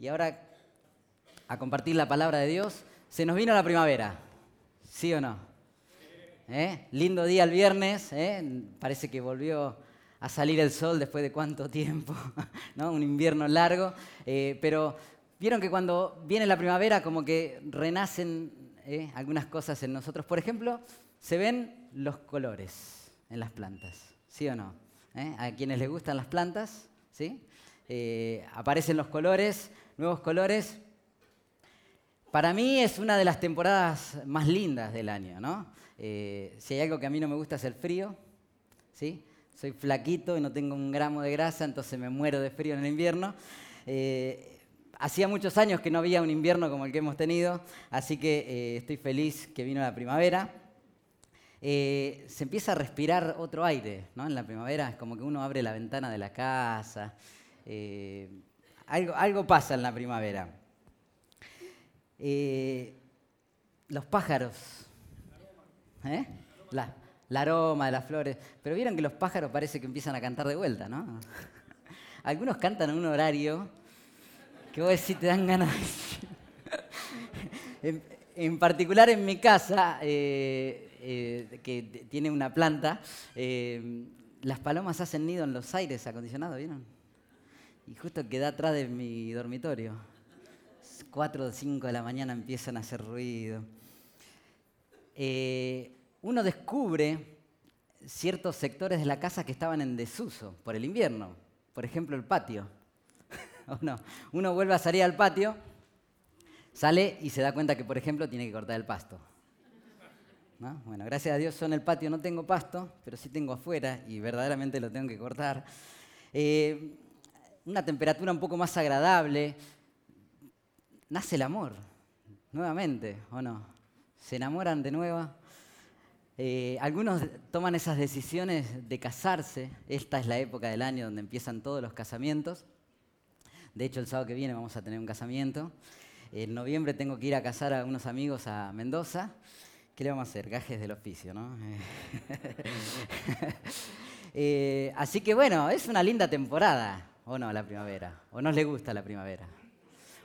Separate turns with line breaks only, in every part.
y ahora a compartir la palabra de Dios. Se nos vino la primavera, ¿sí o no? ¿Eh? Lindo día el viernes, ¿eh? parece que volvió a salir el sol después de cuánto tiempo, ¿no? un invierno largo, eh, pero vieron que cuando viene la primavera como que renacen ¿eh? algunas cosas en nosotros. Por ejemplo, se ven los colores en las plantas, ¿sí o no? ¿Eh? A quienes les gustan las plantas, ¿sí? aparecen los colores, nuevos colores. Para mí es una de las temporadas más lindas del año, ¿no? si hay algo que a mí no me gusta es el frío, ¿sí? soy flaquito y no tengo un gramo de grasa, entonces me muero de frío en el invierno. Eh, hacía muchos años que no había un invierno como el que hemos tenido, así que eh, estoy feliz que vino la primavera. Eh, se empieza a respirar otro aire ¿no? en la primavera, es como que uno abre la ventana de la casa, algo, algo, pasa en la primavera. los pájaros, La, el aroma de las flores. Pero vieron que los pájaros parece que empiezan a cantar de vuelta, ¿no? Algunos cantan en un horario que vos decís te dan ganas de... en, particular en mi casa, eh, eh, que tiene una planta, eh, las palomas hacen nido en los aires acondicionados, ¿vieron? Y justo queda atrás de mi dormitorio. Cuatro o cinco de la mañana empiezan a hacer ruido uno descubre ciertos sectores de la casa que estaban en desuso por el invierno. Por ejemplo, el patio. Uno vuelve a salir al patio, sale y se da cuenta que, por ejemplo, tiene que cortar el pasto. Bueno, gracias a Dios yo en el patio no tengo pasto, pero sí tengo afuera y verdaderamente lo tengo que cortar. Eh, una temperatura un poco más agradable. Nace el amor, nuevamente, ¿o no? Se enamoran de nuevo eh, algunos toman esas decisiones de casarse. Esta es la época del año donde empiezan todos los casamientos. De hecho, el sábado que viene vamos a tener un casamiento. En noviembre tengo que ir a casar a unos amigos a Mendoza. ¿Qué le vamos a hacer? Gajes del oficio, ¿no? Eh, así que bueno, es una linda temporada, ¿o no, la primavera? ¿O no le gusta la primavera?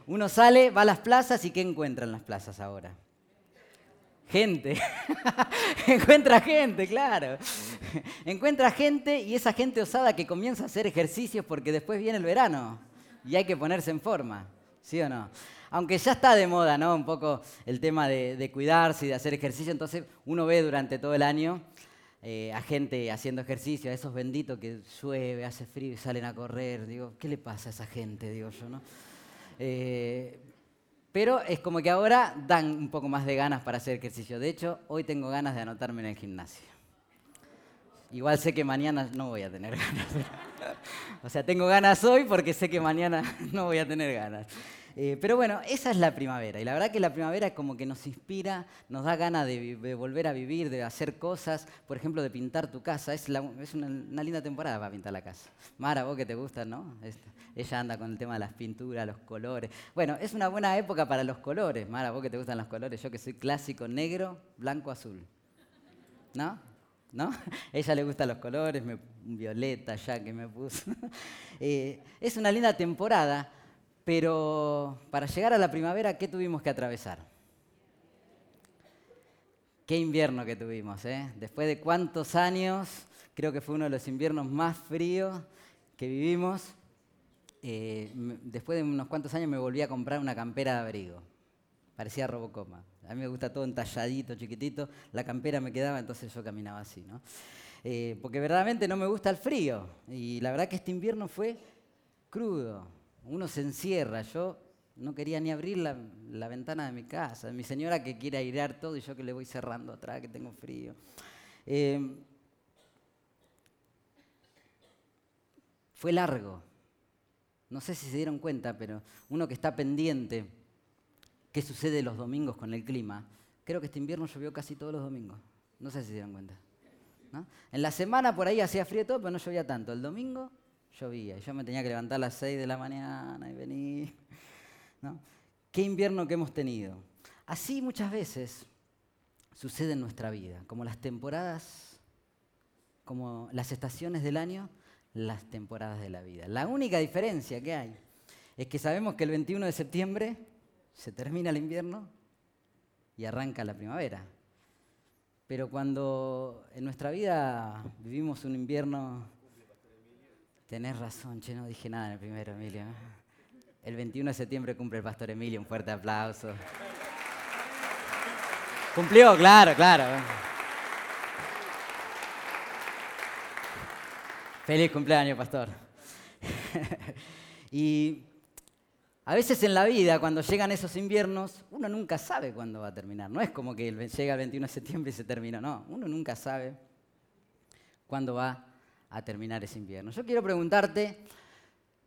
Uno sale, va a las plazas y ¿qué encuentra en las plazas ahora? Gente. Encuentra gente, claro. Encuentra gente y esa gente osada que comienza a hacer ejercicios porque después viene el verano y hay que ponerse en forma, ¿sí o no? Aunque ya está de moda, ¿no? Un poco el tema de, cuidarse y de hacer ejercicio, entonces uno ve durante todo el año eh, a gente haciendo ejercicio, a esos benditos que llueve, hace frío y salen a correr. Digo, ¿qué le pasa a esa gente? Digo yo, ¿no? Eh, pero es como que ahora dan un poco más de ganas para hacer ejercicio. De hecho, hoy tengo ganas de anotarme en el gimnasio. Igual sé que mañana no voy a tener ganas. o sea, tengo ganas hoy porque sé que mañana no voy a tener ganas. Eh, pero bueno, esa es la primavera. Y la verdad que la primavera es como que nos inspira, nos da ganas de, volver a vivir, de hacer cosas. Por ejemplo, de pintar tu casa. Es, una, linda temporada para pintar la casa. Mara, vos que te gusta, ¿no? ella anda con el tema de las pinturas, los colores. Bueno, es una buena época para los colores. Mara, vos que te gustan los colores. Yo que soy clásico, negro, blanco, azul. ¿No? ¿no? ella le gustan los colores, violeta ya que me puso. Eh, es una linda temporada pero para llegar a la primavera, ¿qué tuvimos que atravesar? Qué invierno que tuvimos, ¿eh? Después de cuántos años, creo que fue uno de los inviernos más fríos que vivimos. Eh, después de unos cuantos años me volví a comprar una campera de abrigo. Parecía Robocoma. A mí me gusta todo entalladito, chiquitito. La campera me quedaba, entonces yo caminaba así, ¿no? Eh, porque verdaderamente no me gusta el frío. Y la verdad que este invierno fue crudo, uno se encierra. Yo no quería ni abrir la, ventana de mi casa. Mi señora que quiere airear todo y yo que le voy cerrando atrás, que tengo frío. Eh, fue largo. No sé si se dieron cuenta, pero uno que está pendiente, ¿qué sucede los domingos con el clima? Creo que este invierno llovió casi todos los domingos. No sé si se dieron cuenta. En la semana por ahí hacía frío todo, pero no llovía tanto. El domingo llovía. Y yo me tenía que levantar a las 6 de la mañana y venir. ¿no? Qué invierno que hemos tenido. Así muchas veces sucede en nuestra vida, como las temporadas, como las estaciones del año, las temporadas de la vida. La única diferencia que hay es que sabemos que el 21 de septiembre se termina el invierno y arranca la primavera. Pero cuando en nuestra vida vivimos un invierno... Tenés razón, che, no dije nada en el primero, Emilio. El 21 de septiembre cumple el pastor Emilio, un fuerte aplauso. Cumplió, claro, claro. Feliz cumpleaños, pastor. y a veces en la vida, cuando llegan esos inviernos, uno nunca sabe cuándo va a terminar. No es como que llega el 21 de septiembre y se termina, no. Uno nunca sabe cuándo va a terminar ese invierno. Yo quiero preguntarte,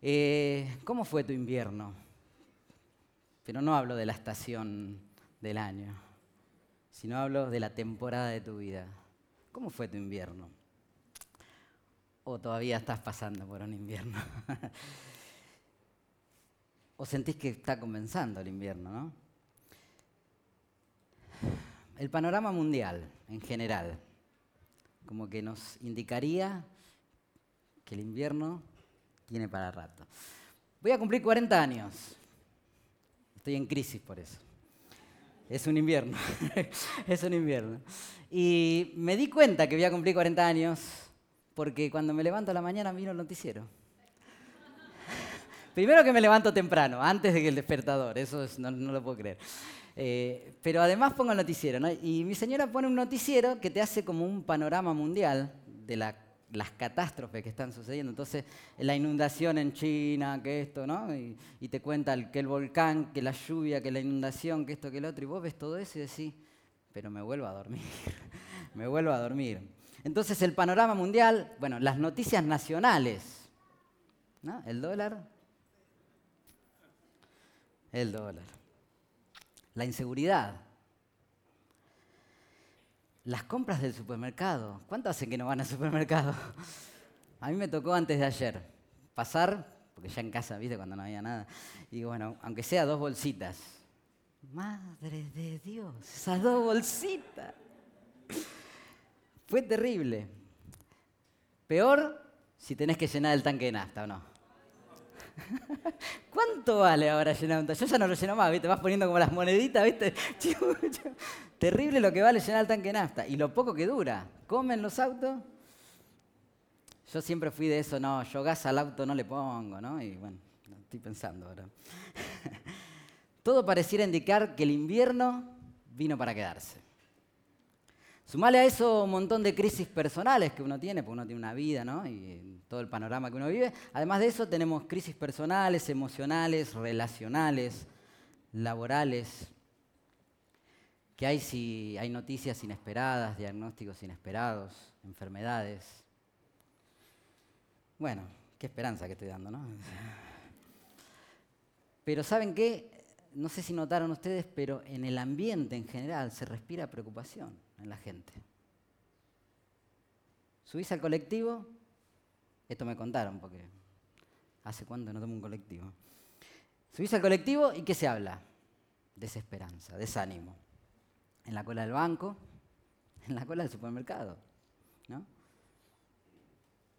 eh, ¿cómo fue tu invierno? Pero no hablo de la estación del año, sino hablo de la temporada de tu vida. ¿Cómo fue tu invierno? o todavía estás pasando por un invierno. o sentís que está comenzando el invierno, ¿no? El panorama mundial en general, como que nos indicaría que el invierno tiene para rato. Voy a cumplir 40 años. Estoy en crisis por eso. Es un invierno. es un invierno. Y me di cuenta que voy a cumplir 40 años porque cuando me levanto a la mañana miro el noticiero. Primero que me levanto temprano, antes de que el despertador, eso no, lo puedo creer. Eh, pero además pongo el noticiero, ¿no? Y mi señora pone un noticiero que te hace como un panorama mundial de las catástrofes que están sucediendo. Entonces, la inundación en China, que esto, ¿no? Y, y, te cuenta que el volcán, que la lluvia, que la inundación, que esto, que el otro. Y vos ves todo eso y decís, pero me vuelvo a dormir, me vuelvo a dormir. Entonces el panorama mundial, bueno, las noticias nacionales, ¿no? El dólar, el dólar, la inseguridad, las compras del supermercado. ¿Cuánto hacen que no van al supermercado? A mí me tocó antes de ayer pasar, porque ya en casa, viste, cuando no había nada, y bueno, aunque sea dos bolsitas. Madre de Dios, esas dos bolsitas. Fue terrible. Peor si tenés que llenar el tanque de nafta, ¿o no? ¿Cuánto vale ahora llenar un tanque? Yo ya no lo lleno más, ¿viste? Vas poniendo como las moneditas, ¿viste? Terrible lo que vale llenar el tanque de nafta. Y lo poco que dura. ¿Comen los autos? Yo siempre fui de eso, no, yo gas al auto no le pongo, ¿no? Y bueno, estoy pensando ahora. Todo pareciera indicar que el invierno vino para quedarse. Sumale a eso un montón de crisis personales que uno tiene, porque uno tiene una vida, ¿no? Y todo el panorama que uno vive. Además de eso, tenemos crisis personales, emocionales, relacionales, laborales. Que hay si hay noticias inesperadas, diagnósticos inesperados, enfermedades. Bueno, qué esperanza que estoy dando, ¿no? Pero ¿saben qué? No sé si notaron ustedes, pero en el ambiente en general se respira preocupación en la gente. Subís al colectivo, esto me contaron porque hace cuánto no tomo un colectivo. Subís al colectivo y ¿qué se habla? Desesperanza, desánimo. En la cola del banco, en la cola del supermercado. ¿no?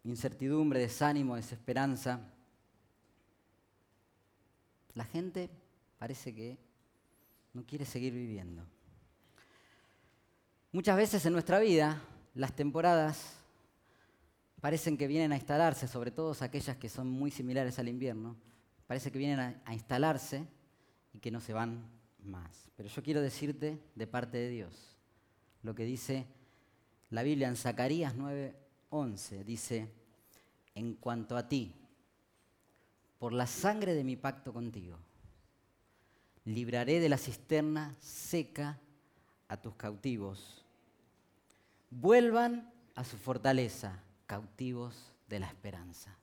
Incertidumbre, desánimo, desesperanza. La gente parece que no quiere seguir viviendo. Muchas veces en nuestra vida las temporadas parecen que vienen a instalarse, sobre todo aquellas que son muy similares al invierno, parece que vienen a, instalarse y que no se van más. Pero yo quiero decirte de parte de Dios lo que dice la Biblia en Zacarías 9:11, dice, en cuanto a ti, por la sangre de mi pacto contigo, libraré de la cisterna seca a tus cautivos vuelvan a su fortaleza, cautivos de la esperanza.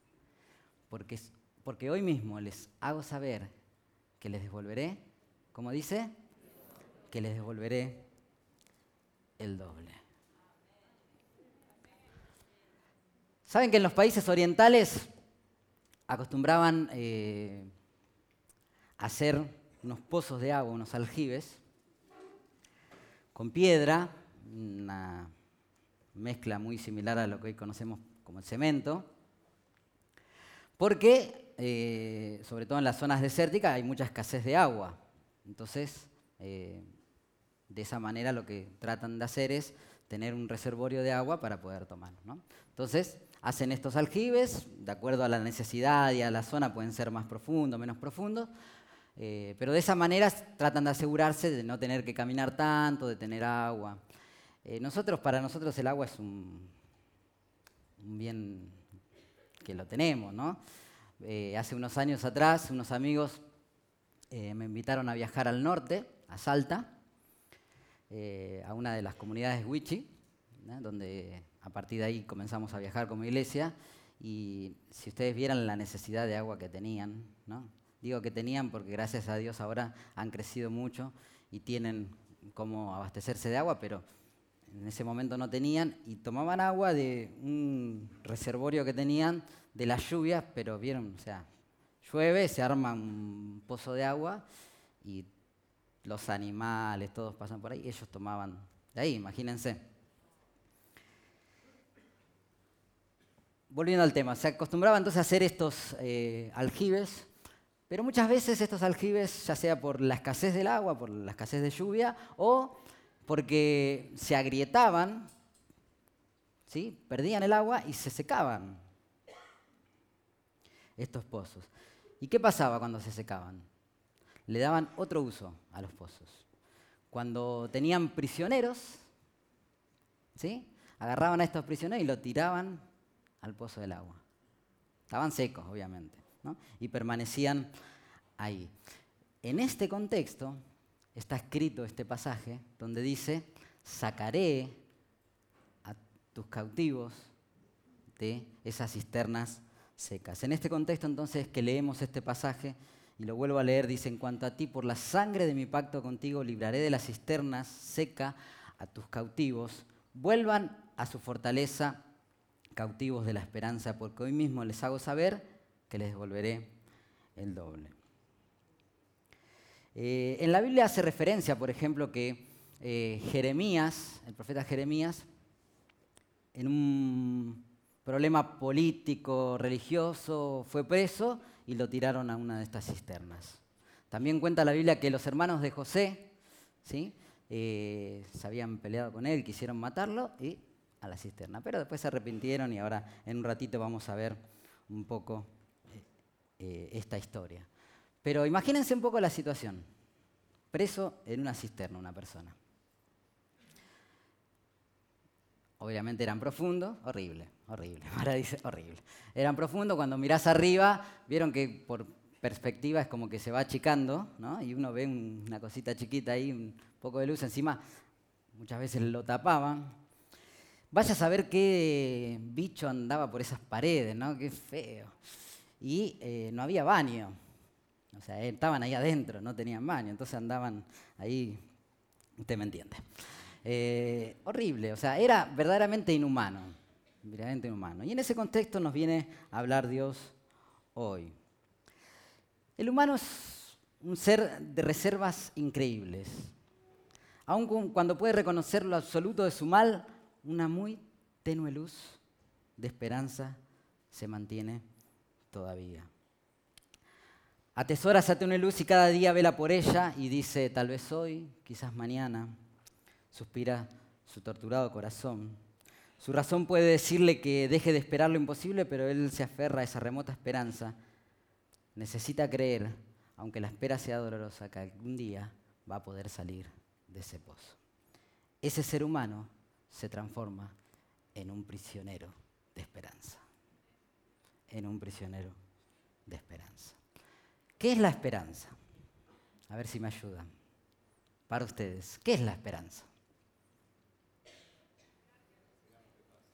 Porque, porque hoy mismo les hago saber que les devolveré, como dice, que les devolveré el doble. Saben que en los países orientales acostumbraban eh, hacer unos pozos de agua, unos aljibes, con piedra, una mezcla muy similar a lo que hoy conocemos como el cemento, porque eh, sobre todo en las zonas desérticas, hay mucha escasez de agua. Entonces, eh, de esa manera lo que tratan de hacer es tener un reservorio de agua para poder tomar. Entonces, hacen estos aljibes, de acuerdo a la necesidad y a la zona, pueden ser más profundos, menos profundos, eh, pero de esa manera tratan de asegurarse de no tener que caminar tanto, de tener agua. Eh, nosotros, para nosotros el agua es un, bien que lo tenemos, ¿no? Eh, hace unos años atrás, unos amigos me invitaron a viajar al norte, a Salta, a una de las comunidades Wichi, donde a partir de ahí comenzamos a viajar como iglesia y si ustedes vieran la necesidad de agua que tenían, ¿no? Digo que tenían porque gracias a Dios ahora han crecido mucho y tienen cómo abastecerse de agua, pero en ese momento no tenían y tomaban agua de un reservorio que tenían de las lluvias, pero vieron, o sea, llueve, se arma un pozo de agua y los animales, todos pasan por ahí, ellos tomaban de ahí, imagínense. Volviendo al tema, se acostumbraba entonces a hacer estos eh, aljibes pero muchas veces estos aljibes, ya sea por la escasez del agua, por la escasez de lluvia, o porque se agrietaban, ¿sí? perdían el agua y se secaban estos pozos. ¿Y qué pasaba cuando se secaban? Le daban otro uso a los pozos. Cuando tenían prisioneros, ¿sí? agarraban a estos prisioneros y lo tiraban al pozo del agua. Estaban secos, obviamente y permanecían ahí. En este contexto está escrito este pasaje donde dice, sacaré a tus cautivos de esas cisternas secas. En este contexto entonces que leemos este pasaje, y lo vuelvo a leer, dice, en cuanto a ti, por la sangre de mi pacto contigo, libraré de las cisternas seca a tus cautivos, vuelvan a su fortaleza, cautivos de la esperanza, porque hoy mismo les hago saber que les devolveré el doble. Eh, en la Biblia hace referencia, por ejemplo, que eh, Jeremías, el profeta Jeremías, en un problema político, religioso, fue preso y lo tiraron a una de estas cisternas. También cuenta la Biblia que los hermanos de José ¿sí? Eh, se habían peleado con él, quisieron matarlo y a la cisterna. Pero después se arrepintieron y ahora en un ratito vamos a ver un poco esta historia. Pero imagínense un poco la situación. Preso en una cisterna una persona. Obviamente eran profundos, horrible, horrible. Ahora dice horrible. Eran profundos, cuando mirás arriba, vieron que por perspectiva es como que se va achicando, ¿no? Y uno ve una cosita chiquita ahí, un poco de luz encima, muchas veces lo tapaban. Vaya a saber qué bicho andaba por esas paredes, ¿no? Qué feo y eh, no había baño. O sea, estaban ahí adentro, no tenían baño, entonces andaban ahí, usted me entiende. Eh, horrible, o sea, era verdaderamente inhumano, verdaderamente inhumano. Y en ese contexto nos viene a hablar Dios hoy. El humano es un ser de reservas increíbles. Aun cuando puede reconocer lo absoluto de su mal, una muy tenue luz de esperanza se mantiene todavía. Atesórasate una luz y cada día vela por ella y dice, tal vez hoy, quizás mañana, suspira su torturado corazón. Su razón puede decirle que deje de esperar lo imposible, pero él se aferra a esa remota esperanza. Necesita creer, aunque la espera sea dolorosa, que algún día va a poder salir de ese pozo. Ese ser humano se transforma en un prisionero de esperanza en un prisionero de esperanza. ¿Qué es la esperanza? A ver si me ayudan. Para ustedes, ¿qué es la esperanza?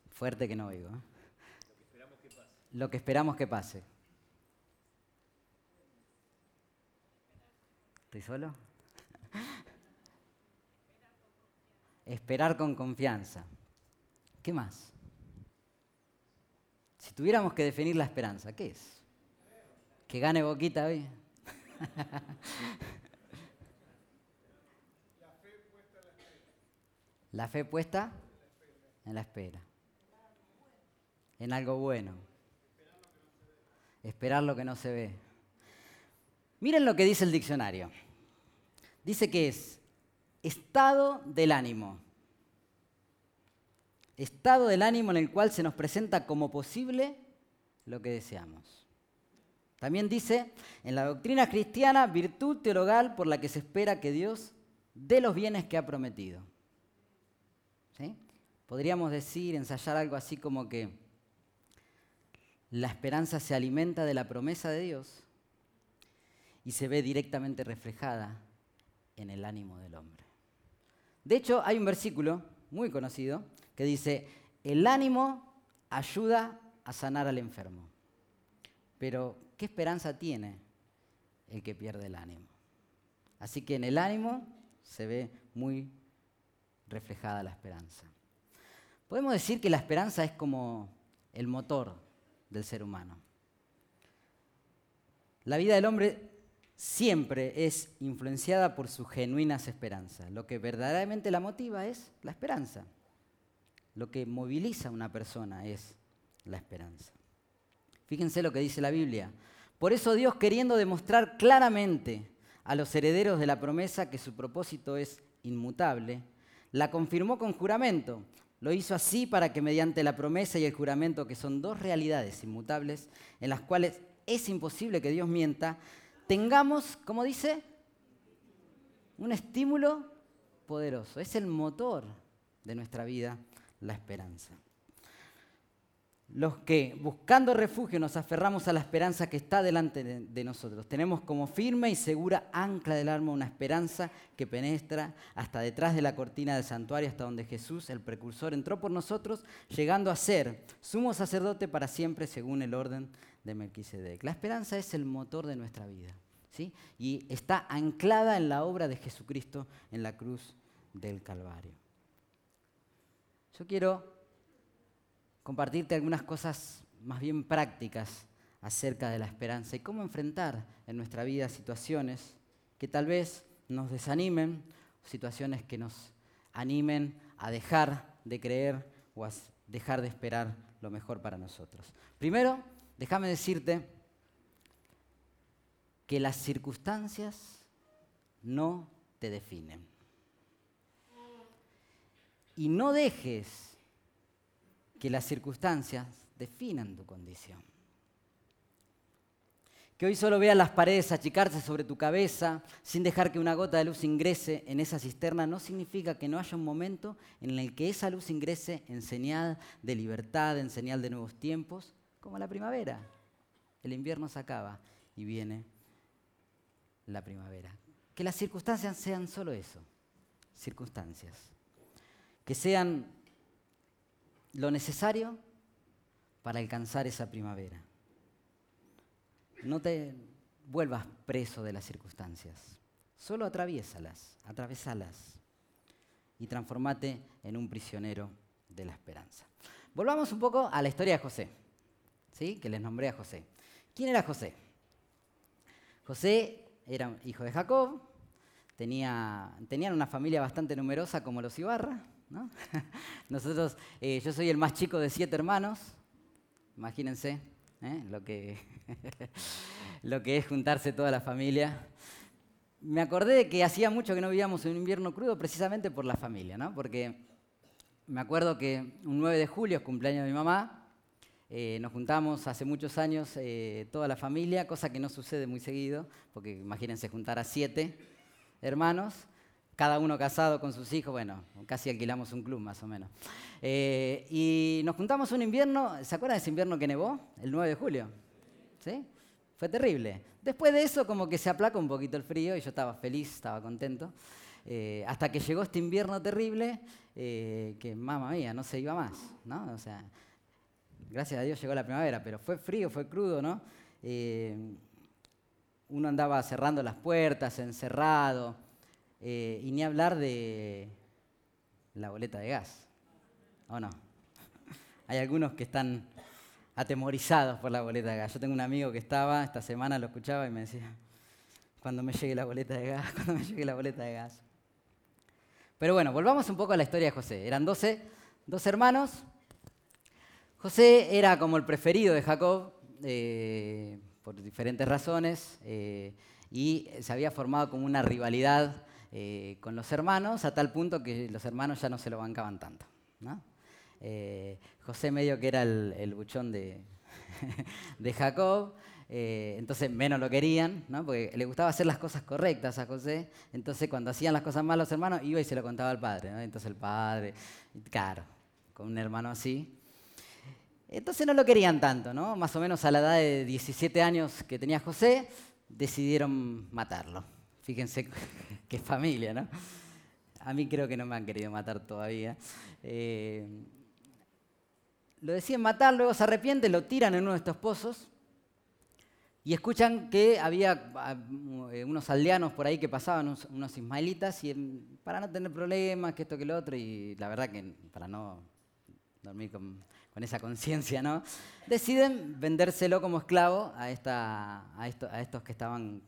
Fuerte que no oigo. ¿eh? Lo que esperamos que pase. ¿Estoy solo? Esperar con confianza. ¿Qué más? Si tuviéramos que definir la esperanza, ¿qué es? Que gane Boquita hoy. La fe puesta en la espera. En algo bueno. esperar lo que no se ve. Miren lo que dice el diccionario. Dice que es estado del ánimo. Estado del ánimo en el cual se nos presenta como posible lo que deseamos. También dice, en la doctrina cristiana, virtud teologal por la que se espera que Dios dé los bienes que ha prometido. Podríamos decir, ensayar algo así como que la esperanza se alimenta de la promesa de Dios y se ve directamente reflejada en el ánimo del hombre. De hecho, hay un versículo muy conocido que dice, el ánimo ayuda a sanar al enfermo. Pero, ¿qué esperanza tiene el que pierde el ánimo? Así que en el ánimo se ve muy reflejada la esperanza. Podemos decir que la esperanza es como el motor del ser humano. La vida del hombre siempre es influenciada por sus genuinas esperanzas. Lo que verdaderamente la motiva es la esperanza. Lo que moviliza a una persona es la esperanza. Fíjense lo que dice la Biblia. Por eso Dios, queriendo demostrar claramente a los herederos de la promesa que su propósito es inmutable, la confirmó con juramento. Lo hizo así para que mediante la promesa y el juramento, que son dos realidades inmutables, en las cuales es imposible que Dios mienta, tengamos, como dice, un estímulo poderoso. Es el motor de nuestra vida, la esperanza. Los que buscando refugio nos aferramos a la esperanza que está delante de, nosotros. Tenemos como firme y segura ancla del alma una esperanza que penetra hasta detrás de la cortina del santuario, hasta donde Jesús, el precursor, entró por nosotros, llegando a ser sumo sacerdote para siempre según el orden de Melquisedec. La esperanza es el motor de nuestra vida. ¿sí? Y está anclada en la obra de Jesucristo en la cruz del Calvario. Yo quiero compartirte algunas cosas más bien prácticas acerca de la esperanza y cómo enfrentar en nuestra vida situaciones que tal vez nos desanimen, situaciones que nos animen a dejar de creer o a dejar de esperar lo mejor para nosotros. Primero, déjame decirte que las circunstancias no te definen. Y no dejes que las circunstancias definan tu condición. Que hoy solo veas las paredes achicarse sobre tu cabeza sin dejar que una gota de luz ingrese en esa cisterna no significa que no haya un momento en el que esa luz ingrese en señal de libertad, en señal de nuevos tiempos, como la primavera. El invierno se acaba y viene la primavera. Que las circunstancias sean solo eso, circunstancias. Que sean lo necesario para alcanzar esa primavera. No te vuelvas preso de las circunstancias, solo atraviésalas, atravesalas y transformate en un prisionero de la esperanza. Volvamos un poco a la historia de José, ¿sí? que les nombré a José. ¿Quién era José? José era hijo de Jacob, tenía, tenían una familia bastante numerosa como los Ibarra, Nosotros, eh, yo soy el más chico de siete hermanos, imagínense ¿eh? lo, que lo que es juntarse toda la familia. Me acordé de que hacía mucho que no vivíamos en un invierno crudo precisamente por la familia, ¿no? porque me acuerdo que un 9 de julio es cumpleaños de mi mamá, eh, nos juntamos hace muchos años toda la familia, cosa que no sucede muy seguido, porque imagínense juntar a siete hermanos cada uno casado con sus hijos, bueno, casi alquilamos un club más o menos. Eh, y nos juntamos un invierno, ¿se acuerdan de ese invierno que nevó? El 9 de julio. ¿Sí? Fue terrible. Después de eso como que se aplaca un poquito el frío y yo estaba feliz, estaba contento. Eh, hasta que llegó este invierno terrible eh, que, mamá mía, no se iba más, ¿no? O sea, gracias a Dios llegó la primavera, pero fue frío, fue crudo, ¿no? uno andaba cerrando las puertas, encerrado. Eh, y ni hablar de la boleta de gas. ¿O no? Hay algunos que están atemorizados por la boleta de gas. Yo tengo un amigo que estaba, esta semana lo escuchaba y me decía, cuando me llegue la boleta de gas, cuando me llegue la boleta de gas. Pero bueno, volvamos un poco a la historia de José. Eran 12, dos hermanos. José era como el preferido de Jacob. eh, por diferentes razones eh, y se había formado como una rivalidad eh, con los hermanos a tal punto que los hermanos ya no se lo bancaban tanto. José medio que era el, buchón de, Jacob, entonces menos lo querían, porque le gustaba hacer las cosas correctas a José, entonces cuando hacían las cosas mal los hermanos iba y se lo contaba al padre, entonces el padre, claro, con un hermano así, entonces no lo querían tanto, ¿no? Más o menos a la edad de 17 años que tenía José, decidieron matarlo. Fíjense qué familia, ¿no? A mí creo que no me han querido matar todavía. Eh, lo deciden matar, luego se arrepienten, lo tiran en uno de estos pozos y escuchan que había ah, eh, unos aldeanos por ahí que pasaban, unos, ismaelitas, y para no tener problemas, que esto, que lo otro, y la verdad que para no dormir con esa conciencia, ¿no? Deciden vendérselo como esclavo a, estos que estaban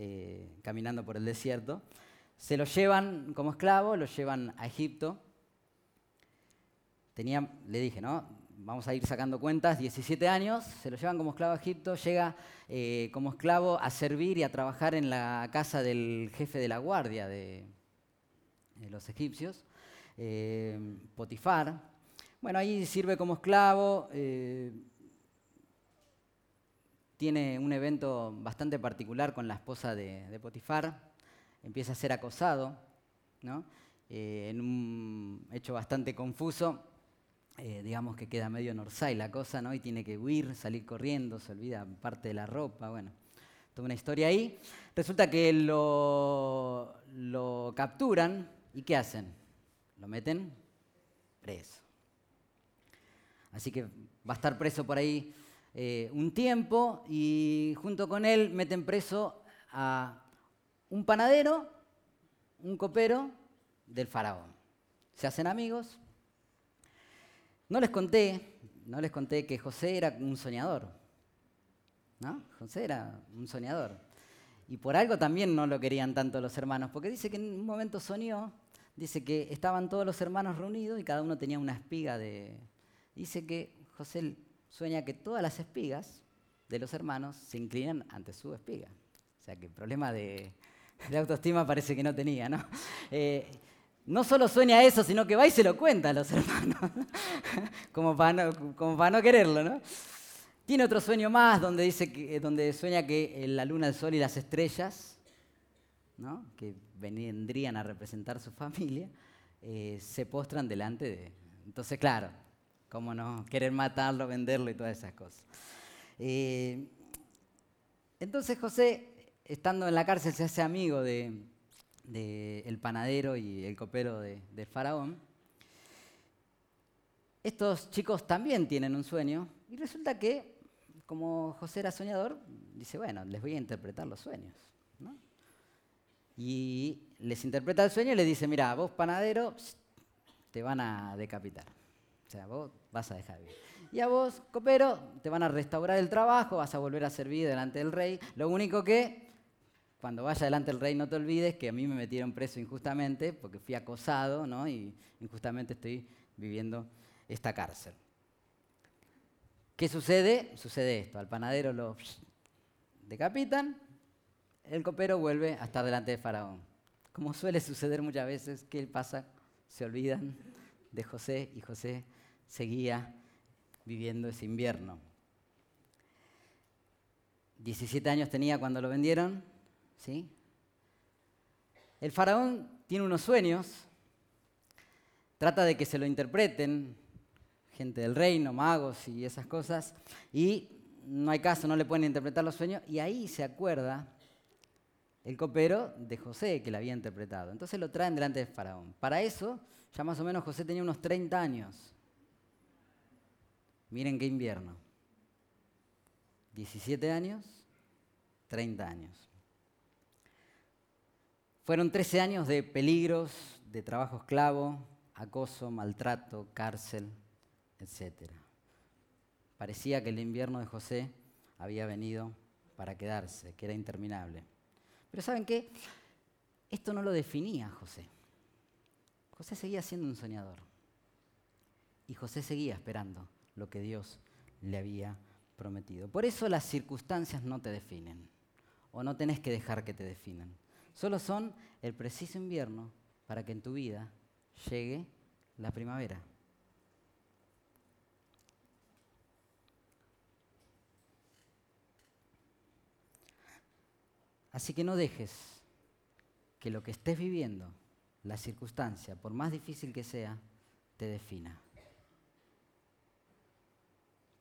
eh, caminando por el desierto. Se lo llevan como esclavo, lo llevan a Egipto. Tenía, le dije, ¿no? Vamos a ir sacando cuentas, 17 años, se lo llevan como esclavo a Egipto, llega eh, como esclavo a servir y a trabajar en la casa del jefe de la guardia de, los egipcios, eh, Potifar, bueno, ahí sirve como esclavo. Tiene un evento bastante particular con la esposa de, Potifar. Empieza a ser acosado, ¿no? Eh, en un hecho bastante confuso. Eh, digamos que queda medio norsay la cosa, ¿no? Y tiene que huir, salir corriendo, se olvida parte de la ropa, bueno, toda una historia ahí. Resulta que lo, lo capturan y ¿qué hacen? Lo meten preso. Así que va a estar preso por ahí eh, un tiempo y junto con él meten preso a un panadero, un copero del faraón. Se hacen amigos. No les conté, no les conté que José era un soñador. ¿No? José era un soñador. Y por algo también no lo querían tanto los hermanos, porque dice que en un momento soñó, dice que estaban todos los hermanos reunidos y cada uno tenía una espiga de, dice que José sueña que todas las espigas de los hermanos se inclinan ante su espiga. O sea que el problema de, autoestima parece que no tenía, ¿no? Eh, no solo sueña eso, sino que va y se lo cuenta a los hermanos, como, para no, quererlo, ¿no? Tiene otro sueño más donde, dice que, eh, donde sueña que la luna, el sol y las estrellas, ¿no? que vendrían a representar su familia, eh, se postran delante de... Entonces, claro, cómo no, querer matarlo, venderlo y todas esas cosas. Eh, entonces José, estando en la cárcel, se hace amigo del de, panadero y el copero del faraón. Estos chicos también tienen un sueño y resulta que, como José era soñador, dice, bueno, les voy a interpretar los sueños. Y les interpreta el sueño y le dice, mira, vos panadero, te van a decapitar. O sea, vos vas a dejar vivir. Y a vos, copero, te van a restaurar el trabajo, vas a volver a servir delante del rey. Lo único que, cuando vaya delante del rey, no te olvides que a mí me metieron preso injustamente porque fui acosado, ¿no? Y injustamente estoy viviendo esta cárcel. ¿Qué sucede? Sucede esto. Al panadero lo decapitan, el copero vuelve a estar delante de Faraón. Como suele suceder muchas veces, ¿qué pasa? Se olvidan de José y José seguía viviendo ese invierno. 17 años tenía cuando lo vendieron, ¿sí? El faraón tiene unos sueños, trata de que se lo interpreten gente del reino, magos y esas cosas, y no hay caso, no le pueden interpretar los sueños, y ahí se acuerda el copero de José que le había interpretado. Entonces lo traen delante del faraón. Para eso, ya más o menos José tenía unos 30 años. Miren qué invierno. 17 años, 30 años. Fueron 13 años de peligros, de trabajo esclavo, acoso, maltrato, cárcel, etc. Parecía que el invierno de José había venido para quedarse, que era interminable. Pero ¿saben qué? Esto no lo definía José. José seguía siendo un soñador. Y José seguía esperando lo que Dios le había prometido. Por eso las circunstancias no te definen, o no tenés que dejar que te definan. Solo son el preciso invierno para que en tu vida llegue la primavera. Así que no dejes que lo que estés viviendo, la circunstancia, por más difícil que sea, te defina.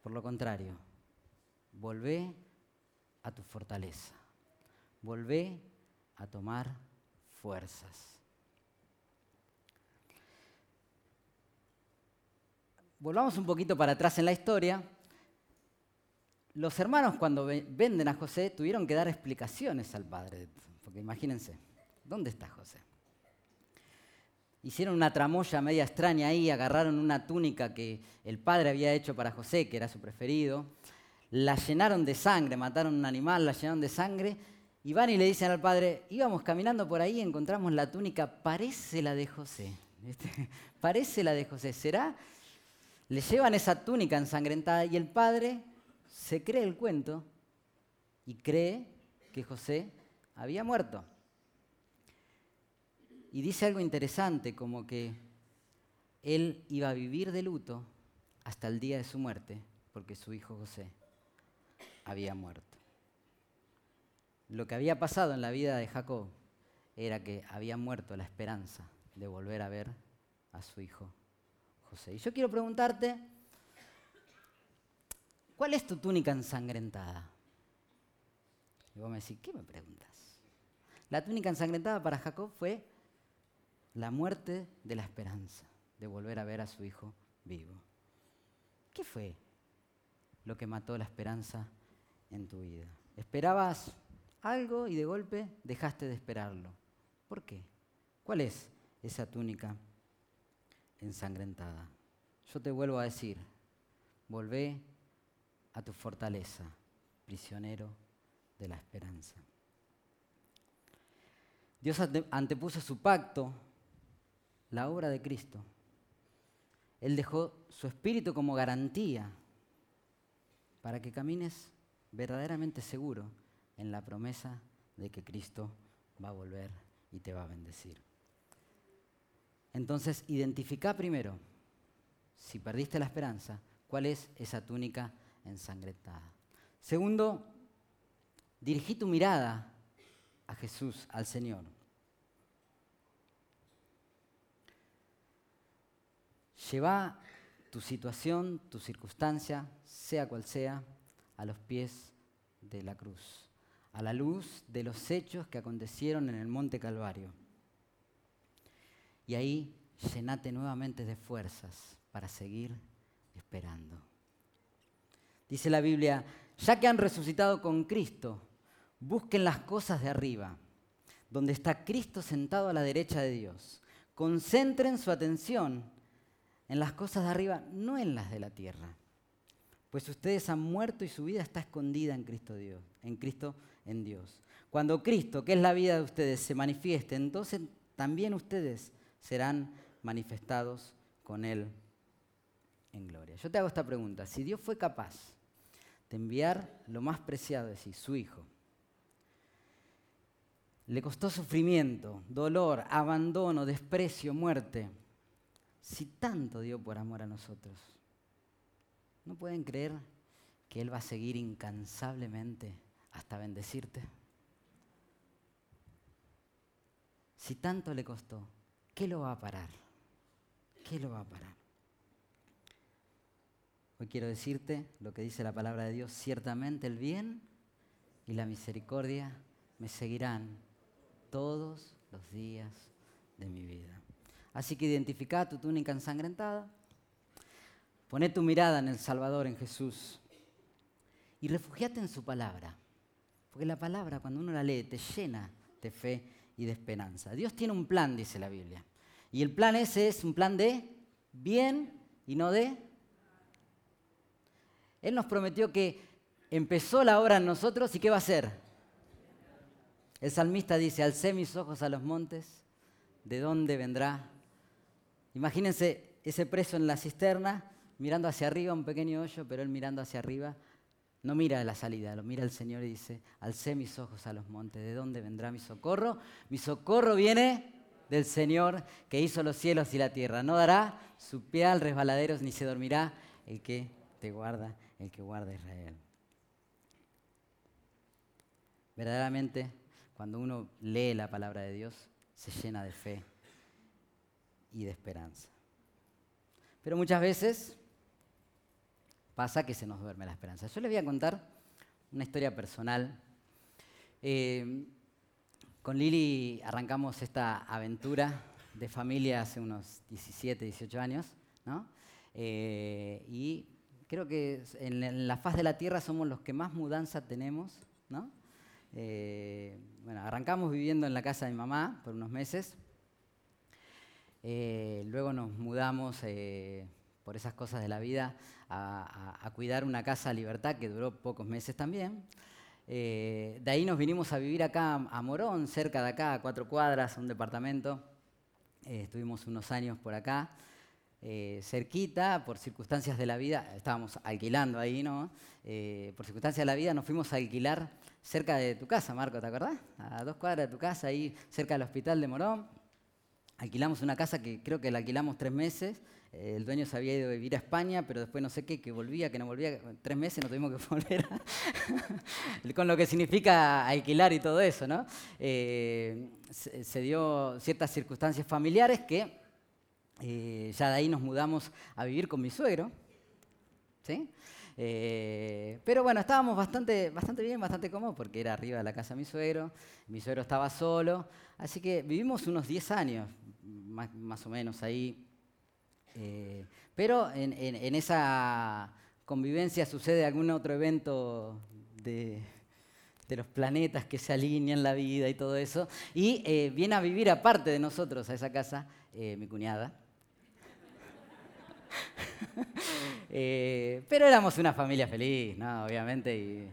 Por lo contrario, volvé a tu fortaleza. Volvé a tomar fuerzas. Volvamos un poquito para atrás en la historia. Los hermanos cuando venden a José tuvieron que dar explicaciones al padre, porque imagínense, ¿dónde está José? Hicieron una tramoya media extraña ahí, agarraron una túnica que el padre había hecho para José, que era su preferido, la llenaron de sangre, mataron un animal, la llenaron de sangre, y van y le dicen al padre, íbamos caminando por ahí, encontramos la túnica, parece la de José, parece la de José, ¿será? Le llevan esa túnica ensangrentada y el padre se cree el cuento y cree que José había muerto. Y dice algo interesante, como que él iba a vivir de luto hasta el día de su muerte, porque su hijo José había muerto. Lo que había pasado en la vida de Jacob era que había muerto la esperanza de volver a ver a su hijo José. Y yo quiero preguntarte, ¿cuál es tu túnica ensangrentada? Y vos me decís, ¿qué me preguntas? La túnica ensangrentada para Jacob fue la muerte de la esperanza de volver a ver a su hijo vivo. ¿Qué fue lo que mató la esperanza en tu vida? Esperabas algo y de golpe dejaste de esperarlo. ¿Por qué? ¿Cuál es esa túnica ensangrentada. Yo te vuelvo a decir, volvé a tu fortaleza, prisionero de la esperanza. Dios antepuso su pacto, la obra de Cristo. Él dejó su espíritu como garantía para que camines verdaderamente seguro en la promesa de que Cristo va a volver y te va a bendecir. Entonces, identifica primero, si perdiste la esperanza, cuál es esa túnica ensangrentada. Segundo, dirigí tu mirada a Jesús, al Señor. Lleva tu situación, tu circunstancia, sea cual sea, a los pies de la cruz, a la luz de los hechos que acontecieron en el Monte Calvario y ahí llenate nuevamente de fuerzas para seguir esperando. Dice la Biblia, ya que han resucitado con Cristo, busquen las cosas de arriba, donde está Cristo sentado a la derecha de Dios. Concentren su atención en las cosas de arriba, no en las de la tierra. Pues ustedes han muerto y su vida está escondida en Cristo Dios, en Cristo en Dios. Cuando Cristo, que es la vida de ustedes, se manifieste, entonces también ustedes serán manifestados con Él en gloria. Yo te hago esta pregunta. Si Dios fue capaz de enviar lo más preciado de sí, su Hijo, le costó sufrimiento, dolor, abandono, desprecio, muerte, si tanto dio por amor a nosotros, ¿no pueden creer que Él va a seguir incansablemente hasta bendecirte? Si tanto le costó, ¿Qué lo va a parar? ¿Qué lo va a parar? Hoy quiero decirte lo que dice la palabra de Dios, ciertamente el bien y la misericordia me seguirán todos los días de mi vida. Así que identifica tu túnica ensangrentada, poné tu mirada en el Salvador, en Jesús, y refugiate en su palabra, porque la palabra cuando uno la lee te llena de fe y de esperanza. Dios tiene un plan, dice la Biblia. Y el plan ese es un plan de bien y no de... Él nos prometió que empezó la obra en nosotros y ¿qué va a hacer? El salmista dice, alcé mis ojos a los montes, ¿de dónde vendrá? Imagínense ese preso en la cisterna, mirando hacia arriba, un pequeño hoyo, pero él mirando hacia arriba, No mira la salida, lo mira el Señor y dice, alcé mis ojos a los montes, ¿de dónde vendrá mi socorro? Mi socorro viene del Señor que hizo los cielos y la tierra. No dará su pie al resbaladero ni se dormirá el que te guarda, el que guarda Israel. Verdaderamente, cuando uno lee la palabra de Dios, se llena de fe y de esperanza. Pero muchas veces pasa que se nos duerme la esperanza. Yo les voy a contar una historia personal. Eh, con Lili arrancamos esta aventura de familia hace unos 17, 18 años, ¿no? Eh, y creo que en la faz de la tierra somos los que más mudanza tenemos, ¿no? Eh, bueno, arrancamos viviendo en la casa de mi mamá por unos meses. Eh, luego nos mudamos por esas cosas de la vida a, cuidar una casa libertad que duró pocos meses también. Eh, de ahí nos vinimos a vivir acá a Morón, cerca de acá, a cuatro cuadras, un departamento. Eh, estuvimos unos años por acá, eh, cerquita, por circunstancias de la vida, estábamos alquilando ahí, ¿no? por circunstancias de la vida nos fuimos a alquilar cerca de tu casa, Marco, ¿te acordás? A dos cuadras de tu casa, ahí cerca del hospital de Morón. Alquilamos una casa que creo que la alquilamos tres meses el dueño se había ido a vivir a España, pero después no sé qué, que volvía, que no volvía, tres meses no tuvimos que volver, con lo que significa alquilar y todo eso, ¿no? Eh, se, dio ciertas circunstancias familiares que eh, ya de ahí nos mudamos a vivir con mi suegro, ¿sí? Eh, pero bueno, estábamos bastante, bastante bien, bastante cómodos, porque era arriba de la casa de mi suegro, mi suegro estaba solo, así que vivimos unos 10 años, más o menos ahí, eh, pero en, esa convivencia sucede algún otro evento de, los planetas que se alinean la vida y todo eso. Y eh, viene a vivir aparte de nosotros a esa casa eh, mi cuñada. pero éramos una familia feliz, ¿no? Obviamente. Y,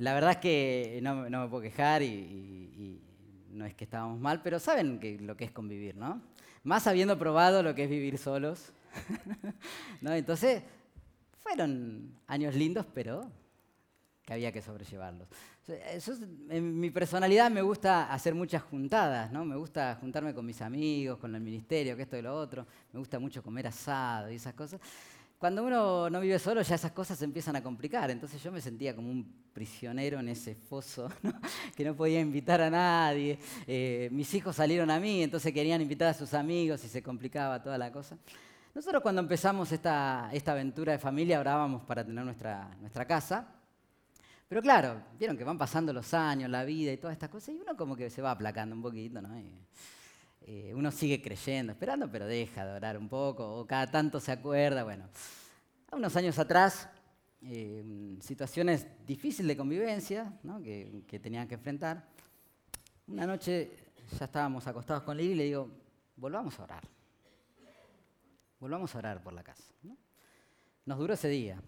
la verdad es que no, me puedo quejar y, no es que estábamos mal, pero saben que, lo que es convivir, ¿no? más habiendo probado lo que es vivir solos. ¿No? Entonces, fueron años lindos, pero que había que sobrellevarlos. en mi personalidad me gusta hacer muchas juntadas, ¿no? Me gusta juntarme con mis amigos, con el ministerio, que esto y lo otro. Me gusta mucho comer asado y esas cosas. Cuando uno no vive solo, ya esas cosas se empiezan a complicar. Entonces yo me sentía como un prisionero en ese foso, que no podía invitar a nadie. Eh, mis hijos salieron a mí, entonces querían invitar a sus amigos y se complicaba toda la cosa. Nosotros cuando empezamos esta, esta aventura de familia orábamos para tener nuestra, nuestra casa. Pero claro, vieron que van pasando los años, la vida y todas estas cosas, y uno como que se va aplacando un poquito, ¿no? Eh, uno sigue creyendo, esperando, pero deja de orar un poco, o cada tanto se acuerda. Bueno, a unos años atrás, eh, situaciones difíciles de convivencia que, que tenían que enfrentar. Una noche ya estábamos acostados con Lili y le digo, volvamos a orar. Volvamos a orar por la casa. Nos duró ese día.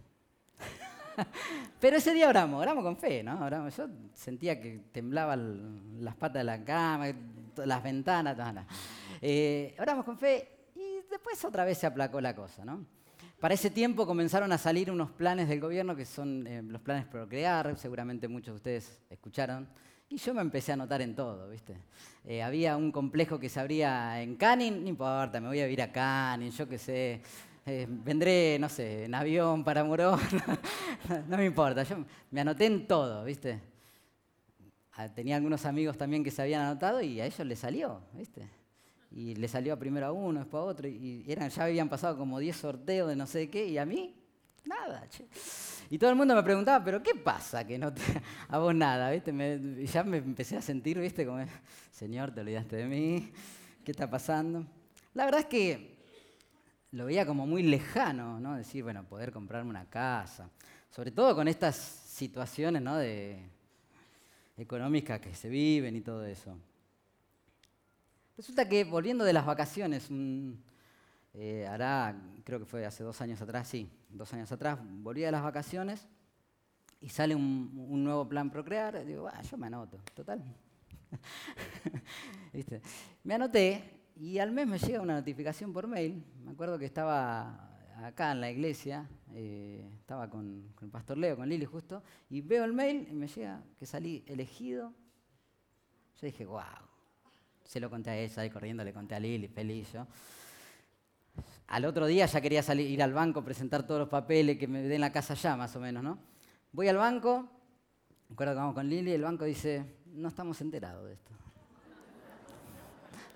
Pero ese día oramos, oramos con fe, ¿no? Yo sentía que temblaban las patas de la cama, las ventanas, eh, oramos con fe y después otra vez se aplacó la cosa, ¿no? Para ese tiempo comenzaron a salir unos planes del gobierno que son eh, los planes Procrear, seguramente muchos de ustedes escucharon, y yo me empecé a notar en todo, ¿viste? Eh, había un complejo que se abría en Canning, no importa, me voy a vivir a Canning, yo qué sé, eh, vendré, no sé, en avión para Morón, no me importa, yo me anoté en todo, ¿viste? Ah, tenía algunos amigos también que se habían anotado y a ellos les salió, ¿viste? Y le salió primero a uno, después a otro, y eran, ya habían pasado como 10 sorteos de no sé qué, y a mí, nada, che. Y todo el mundo me preguntaba, ¿pero qué pasa que no te, a nada? ¿viste? y ya me empecé a sentir, ¿viste? Como, Señor, te olvidaste de mí, ¿qué está pasando? La verdad es que lo veía como muy lejano, ¿no? Decir, bueno, poder comprarme una casa. Sobre todo con estas situaciones, ¿no? De económicas que se viven y todo eso. Resulta que volviendo de las vacaciones, eh, hará, creo que fue hace dos años atrás, sí, dos años atrás, volví de las vacaciones y sale un, nuevo plan Procrear. Digo, ah, yo me anoto, total. ¿Viste? Me anoté y al mes me llega una notificación por mail. Me acuerdo que estaba acá en la iglesia, eh, estaba con, con, el pastor Leo, con Lili justo, y veo el mail y me llega que salí elegido. Yo dije, wow. Se lo conté a ella, ahí corriendo le conté a Lili, feliz yo. Al otro día ya quería salir, ir al banco, presentar todos los papeles, que me den la casa ya, más o menos, ¿no? Voy al banco, me acuerdo que vamos con Lili, el banco dice, no estamos enterados de esto.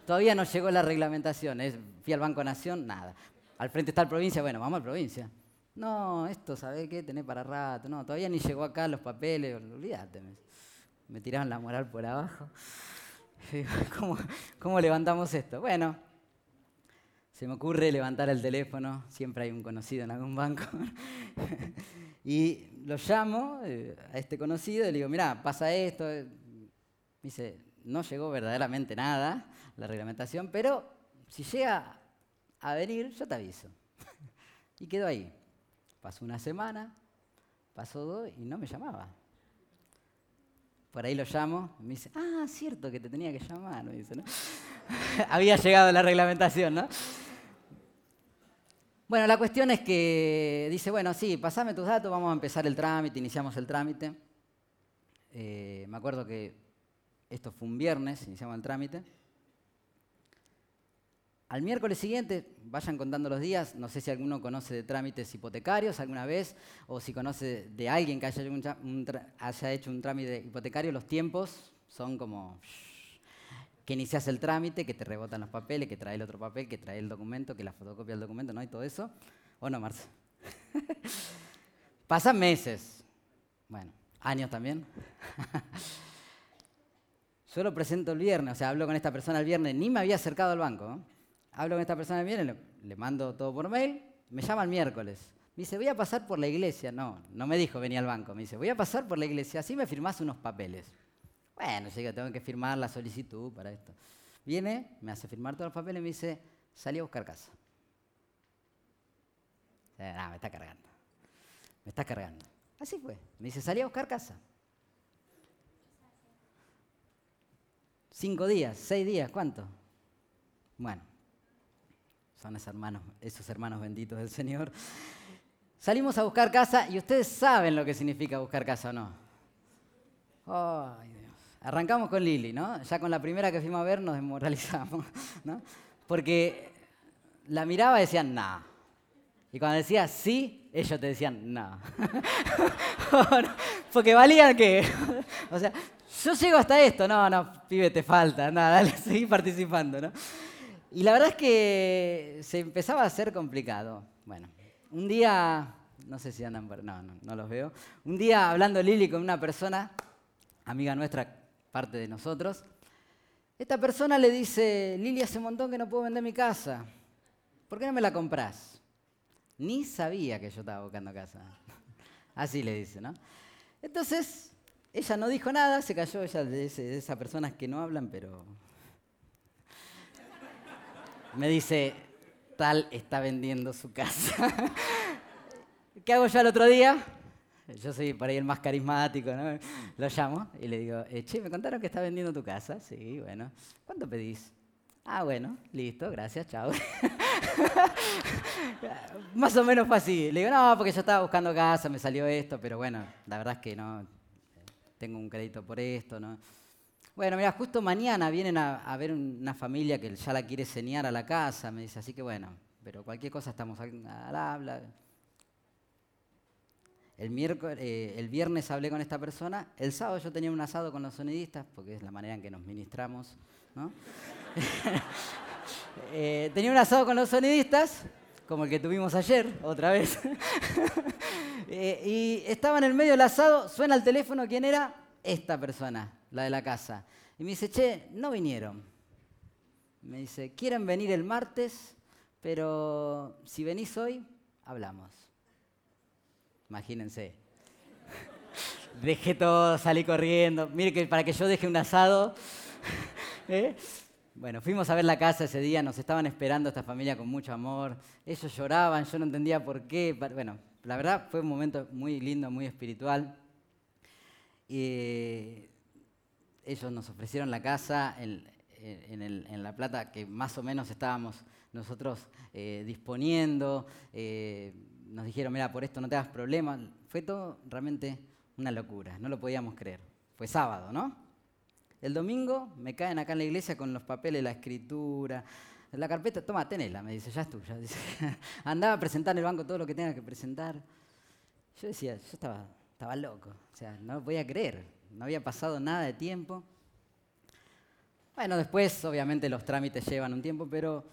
Todavía no llegó la reglamentación. Fui al Banco Nación, nada. Al frente está la provincia, bueno, vamos a la provincia. No, esto, ¿sabés qué? Tenés para rato. No, todavía ni llegó acá los papeles, olvídate. Me, tiraron la moral por abajo. ¿Cómo, ¿Cómo levantamos esto? Bueno, se me ocurre levantar el teléfono, siempre hay un conocido en algún banco, y lo llamo eh, a este conocido y le digo, mira, pasa esto. Me dice, no llegó verdaderamente nada, la reglamentación, pero si llega a venir, yo te aviso. y quedó ahí. Pasó una semana, pasó dos y no me llamaba. Por ahí lo llamo, y me dice, ah, cierto que te tenía que llamar, me dice, ¿no? Había llegado la reglamentación, ¿no? Bueno, la cuestión es que dice, bueno, sí, pasame tus datos, vamos a empezar el trámite, iniciamos el trámite. Eh, me acuerdo que esto fue un viernes, iniciamos el trámite. Al miércoles siguiente, vayan contando los días, no sé si alguno conoce de trámites hipotecarios alguna vez, o si conoce de alguien que haya, hecho un trámite hipotecario, los tiempos son como que inicias el trámite, que te rebotan los papeles, que trae el otro papel, que trae el documento, que la fotocopia del documento, ¿no? Y todo eso. ¿O no, Marce? Pasan meses. Bueno, años también. Yo lo presento el viernes, o sea, hablo con esta persona el viernes, ni me había acercado al banco. Hablo con esta persona el viernes, le, mando todo por mail, me llama el miércoles. Me dice, voy a pasar por la iglesia. No, no me dijo venía al banco. Me dice, voy a pasar por la iglesia, así me firmás unos papeles. Bueno, yo tengo que firmar la solicitud para esto. Viene, me hace firmar todos los papeles y me dice, salí a buscar casa. me está cargando. Me está cargando. Así fue. Me dice, salí a buscar casa. Cinco días, seis días, ¿cuánto? Bueno, son esos hermanos, esos hermanos benditos del Señor. Salimos a buscar casa y ustedes saben lo que significa buscar casa o no. Ay, Dios. Arrancamos con Lili, ¿no? Ya con la primera que fuimos a ver nos desmoralizamos, ¿no? Porque la miraba y decían, no. Y cuando decía sí, ellos te decían, no. Porque valían que. o sea, yo llego hasta esto, no, no, pibe, te falta, nada, dale, seguí participando, ¿no? Y la verdad es que se empezaba a hacer complicado. Bueno, un día, no sé si andan por, no, no, no los veo. Un día hablando Lili con una persona, amiga nuestra, parte de nosotros, esta persona le dice, Lili, hace un montón que no puedo vender mi casa, ¿por qué no me la compras? Ni sabía que yo estaba buscando casa. Así le dice, ¿no? Entonces, ella no dijo nada, se cayó ella de, de esas personas que no hablan, pero me dice, tal está vendiendo su casa. ¿Qué hago yo el otro día? Yo soy por ahí el más carismático, ¿no? Lo llamo y le digo, eh, che, me contaron que está vendiendo tu casa. Sí, bueno. ¿Cuánto pedís? Ah, bueno, listo, gracias, chao. más o menos fue así. Le digo, no, porque yo estaba buscando casa, me salió esto, pero bueno, la verdad es que no, tengo un crédito por esto, ¿no? Bueno, mira, justo mañana vienen a, ver una familia que ya la quiere enseñar a la casa, me dice, así que bueno, pero cualquier cosa estamos al habla. El, eh, el viernes hablé con esta persona, el sábado yo tenía un asado con los sonidistas, porque es la manera en que nos ministramos, ¿no? Eh, tenía un asado con los sonidistas, como el que tuvimos ayer, otra vez. Eh, y estaba en el medio del asado, suena el teléfono, ¿quién era? Esta persona la de la casa. Y me dice, che, no vinieron. Me dice, quieren venir el martes, pero si venís hoy, hablamos. Imagínense. Dejé todo, salí corriendo. Mire que para que yo deje un asado. ¿eh? Bueno, fuimos a ver la casa ese día, nos estaban esperando esta familia con mucho amor. Ellos lloraban, yo no entendía por qué. Bueno, la verdad fue un momento muy lindo, muy espiritual. Y ellos nos ofrecieron la casa, en, la plata que más o menos estábamos nosotros eh, disponiendo. Eh, nos dijeron, mira, por esto no te hagas problemas. Fue todo realmente una locura, no lo podíamos creer. Fue sábado, ¿no? El domingo me caen acá en la iglesia con los papeles, la escritura, la carpeta, toma, tenela, me dice, ya es tuya. Andaba a presentar en el banco todo lo que tenga que presentar. Yo decía, yo estaba, estaba loco, o sea, no lo podía creer, no había pasado nada de tiempo. Bueno, después obviamente los trámites llevan un tiempo, pero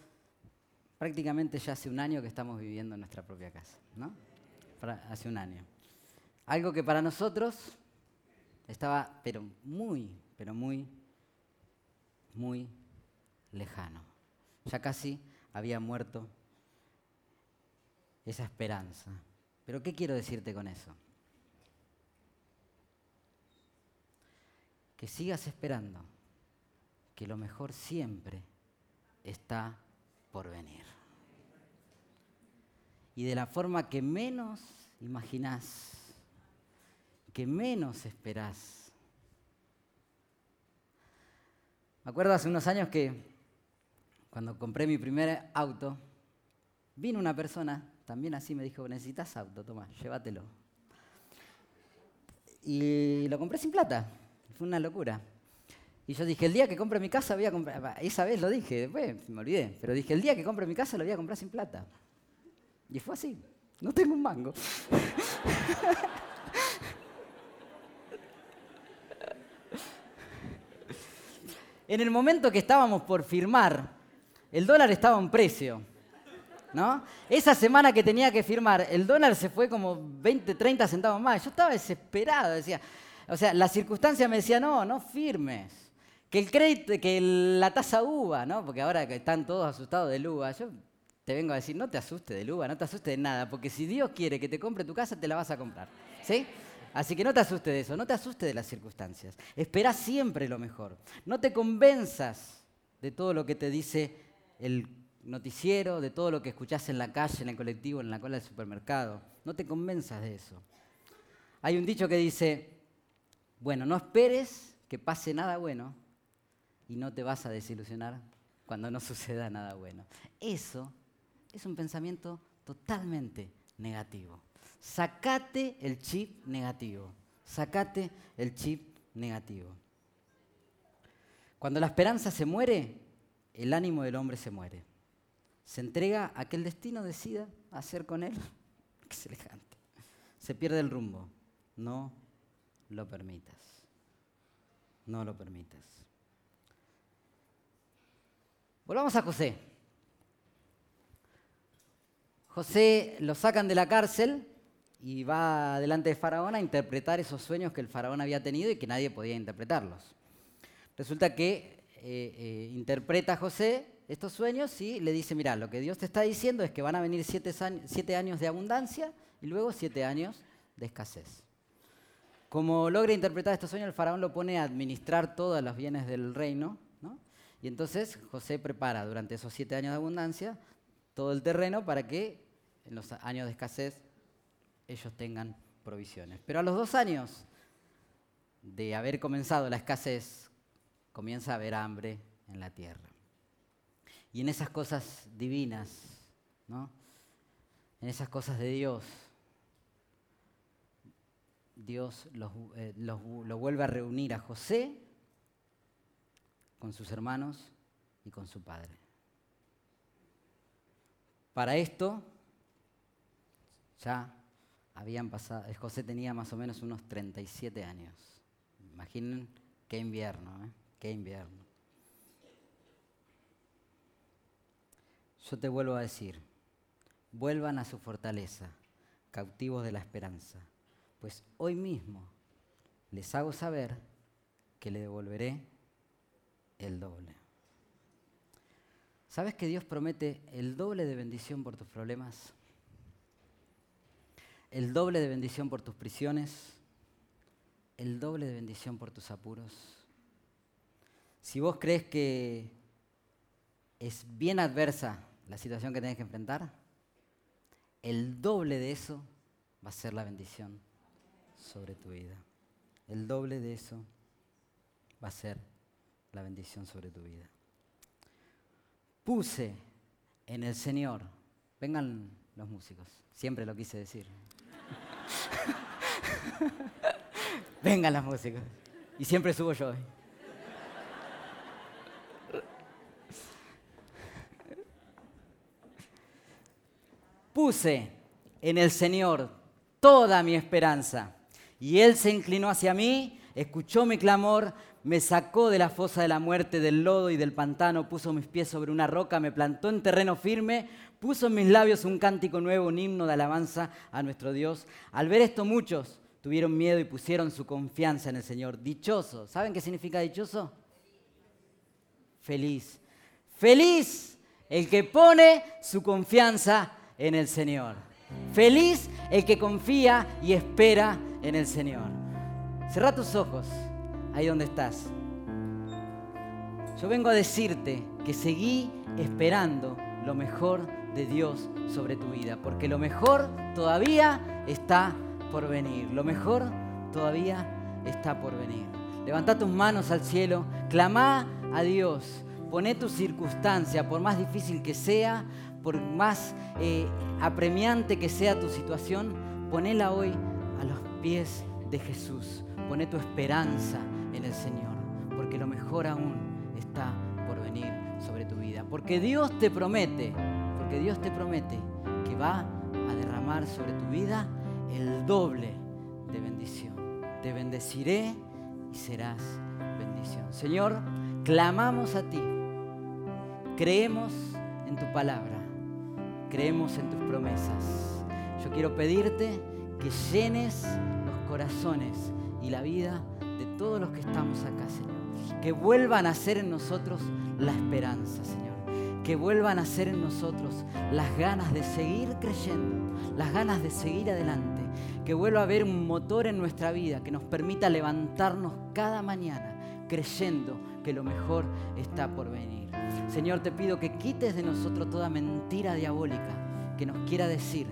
prácticamente ya hace un año que estamos viviendo en nuestra propia casa, ¿no? hace un año. Algo que para nosotros estaba, pero muy, pero muy, muy lejano. Ya casi había muerto esa esperanza. Pero ¿qué quiero decirte con eso? Que sigas esperando, que lo mejor siempre está por venir. Y de la forma que menos imaginás, que menos esperás. Me acuerdo hace unos años que cuando compré mi primer auto, vino una persona, también así me dijo, necesitas auto, toma, llévatelo. Y lo compré sin plata, fue una locura. Y yo dije, el día que compre mi casa voy a comprar, esa vez lo dije, después me olvidé, pero dije, el día que compre mi casa lo voy a comprar sin plata. Y fue así, no tengo un mango. en el momento que estábamos por firmar, el dólar estaba a un precio. ¿No? Esa semana que tenía que firmar, el dólar se fue como 20, 30 centavos más. Yo estaba desesperado, decía. O sea, la circunstancia me decía, no, no firmes que el crédito, que la tasa UVA, ¿no? Porque ahora que están todos asustados del UVA, yo te vengo a decir, no te asustes del UVA, no te asustes de nada, porque si Dios quiere que te compre tu casa, te la vas a comprar. ¿Sí? Así que no te asustes de eso, no te asustes de las circunstancias. Espera siempre lo mejor. No te convenzas de todo lo que te dice el noticiero, de todo lo que escuchás en la calle, en el colectivo, en la cola del supermercado. No te convenzas de eso. Hay un dicho que dice, bueno, no esperes que pase nada bueno, y no te vas a desilusionar cuando no suceda nada bueno. Eso es un pensamiento totalmente negativo. Sacate el chip negativo. Sacate el chip negativo. Cuando la esperanza se muere, el ánimo del hombre se muere. Se entrega a que el destino decida hacer con él. Excelente. Se pierde el rumbo. No lo permitas. No lo permitas. Volvamos a José. José lo sacan de la cárcel y va delante de Faraón a interpretar esos sueños que el Faraón había tenido y que nadie podía interpretarlos. Resulta que eh, eh, interpreta a José estos sueños y le dice, mira, lo que Dios te está diciendo es que van a venir siete, siete años de abundancia y luego siete años de escasez. Como logra interpretar estos sueños, el faraón lo pone a administrar todos los bienes del reino y entonces José prepara durante esos siete años de abundancia todo el terreno para que en los años de escasez ellos tengan provisiones. Pero a los dos años de haber comenzado la escasez, comienza a haber hambre en la tierra. Y en esas cosas divinas, ¿no? en esas cosas de Dios, Dios eh, lo vuelve a reunir a José con sus hermanos y con su padre. Para esto, ya habían pasado, José tenía más o menos unos 37 años. Imaginen qué invierno, ¿eh? qué invierno. Yo te vuelvo a decir, vuelvan a su fortaleza, cautivos de la esperanza, pues hoy mismo les hago saber que le devolveré el doble. ¿Sabes que Dios promete el doble de bendición por tus problemas? El doble de bendición por tus prisiones, el doble de bendición por tus apuros. Si vos crees que es bien adversa la situación que tenés que enfrentar, el doble de eso va a ser la bendición sobre tu vida. El doble de eso va a ser la bendición sobre tu vida. puse en el Señor. Vengan los músicos, siempre lo quise decir. Vengan las músicas. Y siempre subo yo. Puse en el Señor toda mi esperanza. Y Él se inclinó hacia mí, escuchó mi clamor, me sacó de la fosa de la muerte, del lodo y del pantano, puso mis pies sobre una roca, me plantó en terreno firme, puso en mis labios un cántico nuevo, un himno de alabanza a nuestro Dios. Al ver esto muchos tuvieron miedo y pusieron su confianza en el Señor. Dichoso, ¿saben qué significa dichoso? Feliz. Feliz el que pone su confianza en el Señor. Feliz el que confía y espera en el Señor. Cerra tus ojos ahí donde estás. Yo vengo a decirte que seguí esperando lo mejor de Dios sobre tu vida, porque lo mejor todavía está por venir, lo mejor todavía está por venir. Levanta tus manos al cielo, clama a Dios, poné tu circunstancia, por más difícil que sea, por más eh, apremiante que sea tu situación, ponela hoy pies de Jesús. Poné tu esperanza en el Señor, porque lo mejor aún está por venir sobre tu vida. Porque Dios te promete, porque Dios te promete que va a derramar sobre tu vida el doble de bendición. Te bendeciré y serás bendición. Señor, clamamos a ti. Creemos en tu palabra creemos en tus promesas. Yo quiero pedirte que llenes los corazones y la vida de todos los que estamos acá, Señor. Que vuelvan a ser en nosotros la esperanza, Señor. Que vuelvan a ser en nosotros las ganas de seguir creyendo, las ganas de seguir adelante. Que vuelva a haber un motor en nuestra vida que nos permita levantarnos cada mañana creyendo que lo mejor está por venir. Señor, te pido que quites de nosotros toda mentira diabólica que nos quiera decir,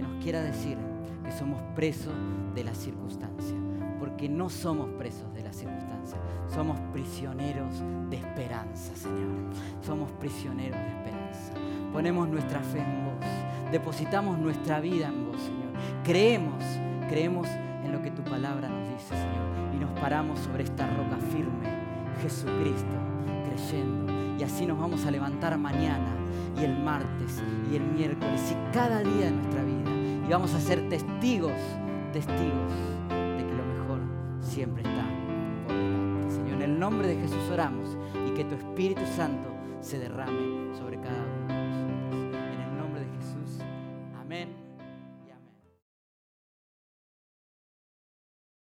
que nos quiera decir que somos presos de la circunstancia, porque no somos presos de la circunstancia, somos prisioneros de esperanza, Señor. Somos prisioneros de esperanza. Ponemos nuestra fe en vos, depositamos nuestra vida en vos, Señor. Creemos, creemos en lo que tu palabra nos dice, Señor, y nos paramos sobre esta roca firme, Jesucristo, creyendo. Y así nos vamos a levantar mañana y el martes y el miércoles y cada día de nuestra vida. Y vamos a ser testigos, testigos de que lo mejor siempre está por delante. Señor, en el nombre de Jesús oramos y que tu Espíritu Santo se derrame sobre cada uno.